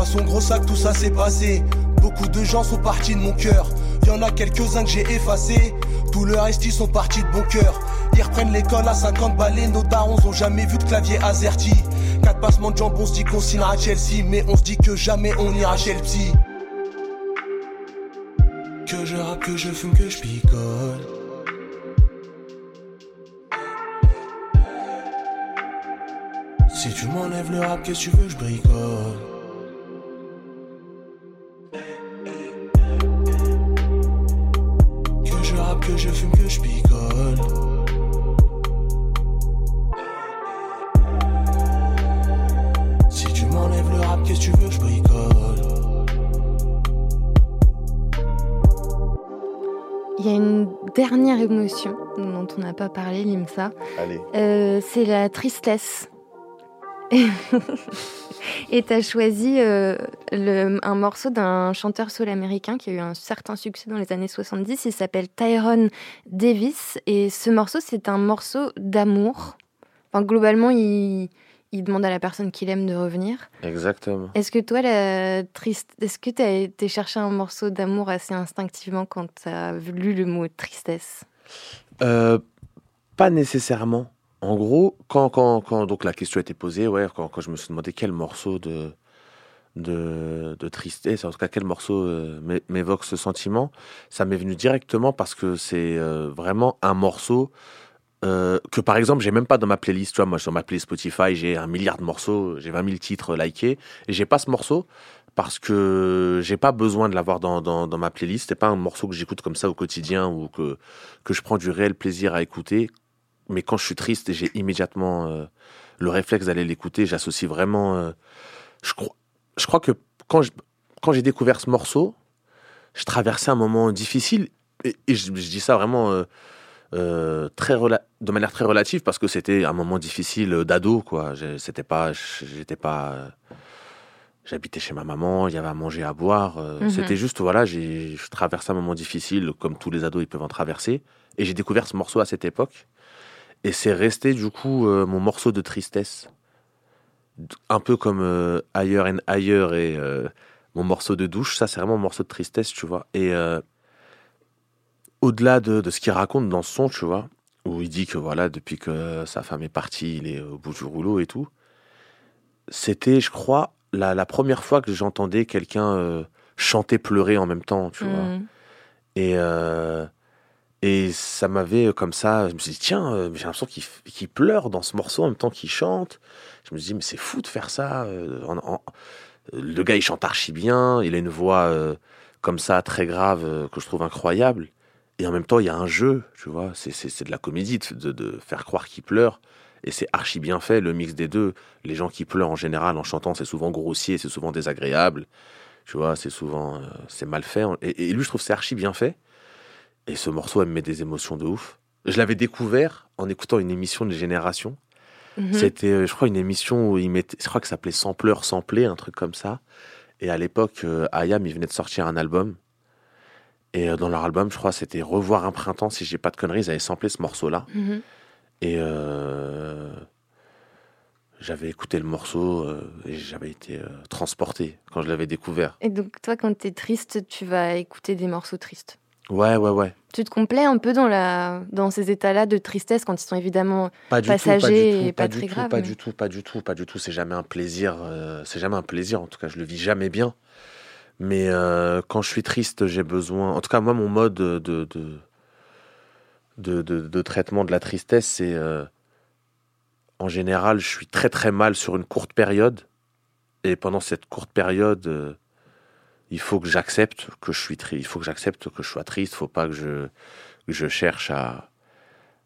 Façon, gros sac, tout ça s'est passé. Beaucoup de gens sont partis de mon cœur. Y'en a quelques-uns que j'ai effacés. Tout le reste, ils sont partis de bon cœur. Ils reprennent l'école à 50 balais. Nos darons ont jamais vu de clavier azerty. Quatre passements de jambes, on se dit qu'on signera Chelsea. Mais on se dit que jamais on ira chez. Que je rappe, que je fume, que je picole. Si tu m'enlèves le rap, qu'est-ce que tu veux je bricole dernière émotion dont on n'a pas parlé, Limsa. Allez. Euh, c'est la tristesse. Et tu as choisi euh, le- un morceau d'un chanteur soul américain qui a eu un certain succès dans les années 70. Il s'appelle Tyrone Davis. Et ce morceau, c'est un morceau d'amour. Enfin, globalement, il, il demande à la personne qu'il aime de revenir. Exactement. Est-ce que toi, la triste... est-ce que tu as été chercher un morceau d'amour assez instinctivement quand tu as lu le mot tristesse? Euh, pas nécessairement. En gros, quand, quand, quand donc la question a été posée, ouais, quand, quand je me suis demandé quel morceau de, de, de tristesse, en tout cas quel morceau euh, m'é- m'évoque ce sentiment, ça m'est venu directement parce que c'est euh, vraiment un morceau que par exemple j'ai même pas dans ma playlist. Tu moi sur ma playlist Spotify j'ai un milliard de morceaux, j'ai 20 000 titres likés et j'ai pas ce morceau parce que j'ai pas besoin de l'avoir dans, dans, ma playlist. C'est pas un morceau que j'écoute comme ça au quotidien ou que, que je prends du réel plaisir à écouter. Mais quand je suis triste et j'ai immédiatement euh, le réflexe d'aller l'écouter, j'associe vraiment. euh, je, crois, je crois que quand je- quand j'ai découvert ce morceau, je traversais un moment difficile. Et, je, dis ça vraiment euh, très de manière très relative parce que c'était un moment difficile d'ado. quoi. J'ai- C'était pas. J'étais pas. J'habitais chez ma maman, il y avait à manger, à boire. euh, Mhm. C'était juste, voilà, j'ai je traversais un moment difficile, comme tous les ados, ils peuvent en traverser. Et j'ai découvert ce morceau à cette époque. Et c'est resté, du coup, euh, mon morceau de tristesse. un peu comme euh, Ailleurs and Ailleurs et euh, mon morceau de douche, ça c'est vraiment mon morceau de tristesse, tu vois. Et au-delà de, de ce qu'il raconte dans ce son, tu vois, où il dit que voilà, depuis que sa femme est partie, il est au bout du rouleau et tout, c'était, je crois, la, la première fois que j'entendais quelqu'un euh, chanter, pleurer en même temps, tu vois. Mhm. Et, euh, et ça m'avait euh, comme ça, je me suis dit, tiens, j'ai l'impression qu'il pleure dans ce morceau en même temps qu'il chante. Je me suis dit, mais c'est fou de faire ça. en- en- Le gars, il chante archi bien, il a une voix comme ça, très grave, que je trouve incroyable. Et en même temps, il y a un jeu, tu vois, c'est- de la comédie, de- de faire croire qu'il pleure. Et c'est archi bien fait, le mix des deux. Les gens qui pleurent en général en chantant, c'est souvent grossier, c'est souvent désagréable. Tu vois, c'est souvent euh, c'est mal fait. Et, et lui, je trouve que c'est archi bien fait. Et ce morceau, elle me met des émotions de ouf. Je l'avais découvert en écoutant une émission de Génération. Mhm. C'était, euh, je crois, une émission où il mettait, je crois que ça s'appelait Sampleur Samplé, un truc comme ça. Et à l'époque, euh, Ayam, il venait de sortir un album. Et dans leur album, je crois, c'était Revoir un printemps, si j'ai pas de conneries, ils avaient samplé ce morceau-là. Mhm. Et euh, j'avais écouté le morceau euh, et j'avais été euh, transporté quand je l'avais découvert. Et donc, toi, quand t'es triste, tu vas écouter des morceaux tristes. Ouais, ouais, ouais. Tu te complais un peu dans, la... dans ces états-là de tristesse quand ils sont évidemment Pas du passagers tout, pas du tout, et pas, du très tout, graves. Pas mais- du tout, pas du tout, pas du tout. C'est jamais un plaisir. euh, c'est jamais un plaisir. En tout cas, je le vis jamais bien. Mais quand je suis triste, j'ai besoin. En tout cas, moi, mon mode de de, de, de, de- traitement de la tristesse, c'est euh, en général, je suis très très mal sur une courte période. Et pendant cette courte période, euh, il faut que j'accepte que je suis triste. Il faut que j'accepte que je sois triste. Il faut pas que je, je cherche à,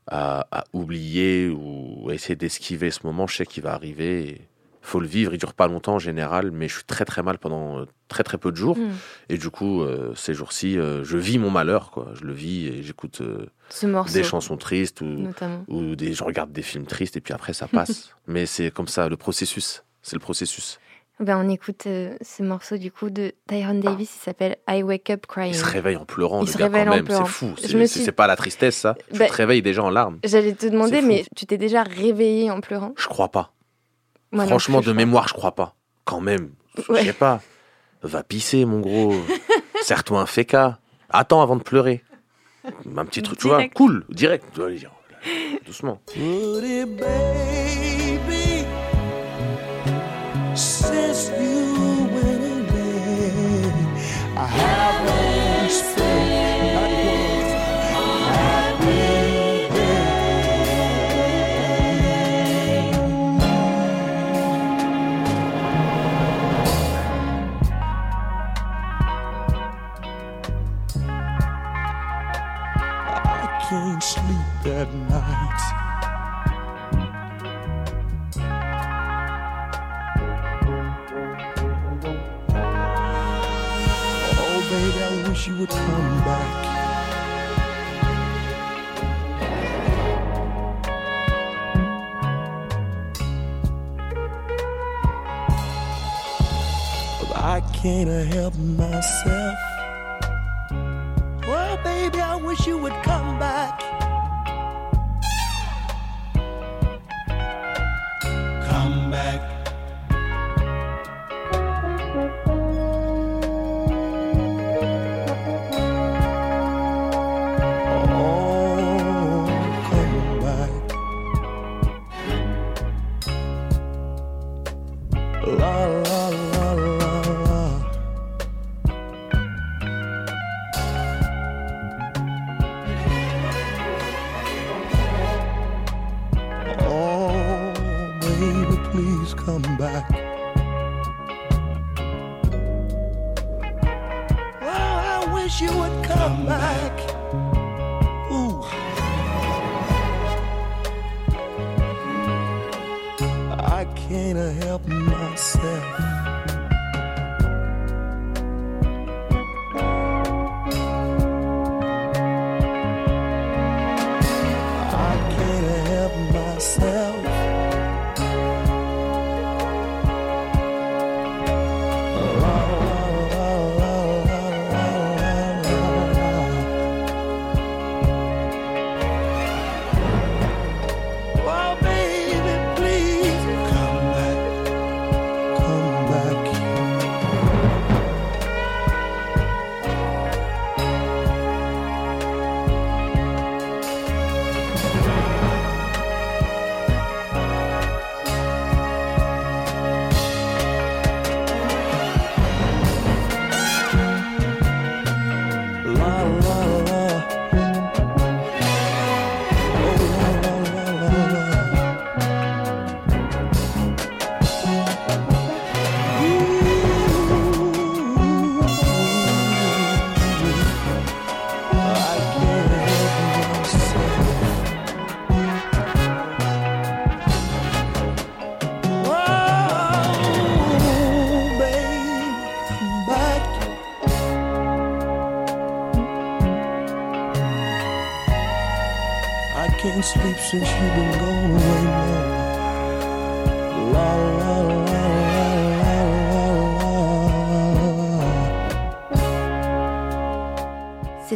à, oublier ou essayer d'esquiver ce moment. Je sais qu'il va arriver. Faut le vivre. Il dure pas longtemps en général, mais je suis très très mal pendant euh, très très peu de jours. Mm. Et du coup, euh, ces jours-ci, euh, je vis mon malheur. Quoi. Je le vis et j'écoute euh, des chansons tristes ou, des, je regarde des films tristes et puis après ça passe. mais c'est comme ça, le processus. C'est le processus. Ben, on écoute ce morceau du coup de Tyron Davis, il s'appelle I Wake Up Crying. Il se réveille en pleurant, Il le se gars, réveille quand même. C'est fou. C'est suis- pas la tristesse, ça. Tu Bah- te réveilles déjà en larmes. J'allais te demander, mais tu t'es déjà réveillé en pleurant? Je crois pas. Moi Franchement, plus, je de crois. mémoire, je crois pas. Quand même. Je sais pas. Va pisser, mon gros. Serre-toi un féca. Attends avant de pleurer. Un petit truc, tu vois, cool, direct. Tu Doucement. Woody baby, since you went away, I haven't sleep at night. Oh, baby, I wish you would come back. But I can't help myself. Well, baby, I wish you would come back.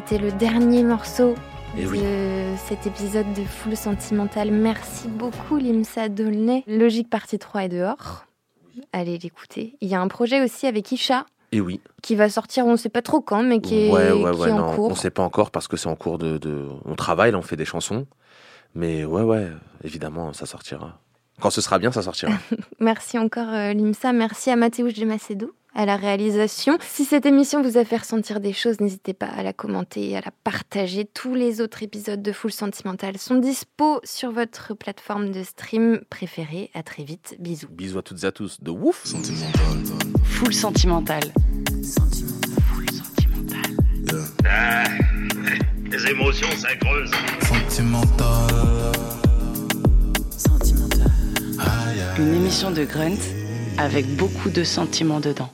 C'était le dernier morceau Et de oui. cet épisode de Full Sentimental. Merci beaucoup, Limsa Dolnay. Logique partie 3 est dehors. Allez l'écouter. Il y a un projet aussi avec Isha Et oui. qui va sortir, on ne sait pas trop quand, mais qui est, ouais, ouais, qui ouais, est en non, cours. on sait pas encore parce que c'est en cours de, de- On travaille, on fait des chansons. Mais ouais, ouais, évidemment, ça sortira. Quand ce sera bien, ça sortira. Merci encore euh, Limsa, merci à Mathéouche de Macedo à la réalisation. Si cette émission vous a fait ressentir des choses, n'hésitez pas à la commenter et à la partager. Tous les autres épisodes de Full Sentimental sont dispo sur votre plateforme de stream préférée. À très vite, bisous. Bisous à toutes et à tous. De ouf Full sentimental. Full sentimental. Les émotions, ça creuse. Sentimental. Une émission de Grunt avec beaucoup de sentiments dedans.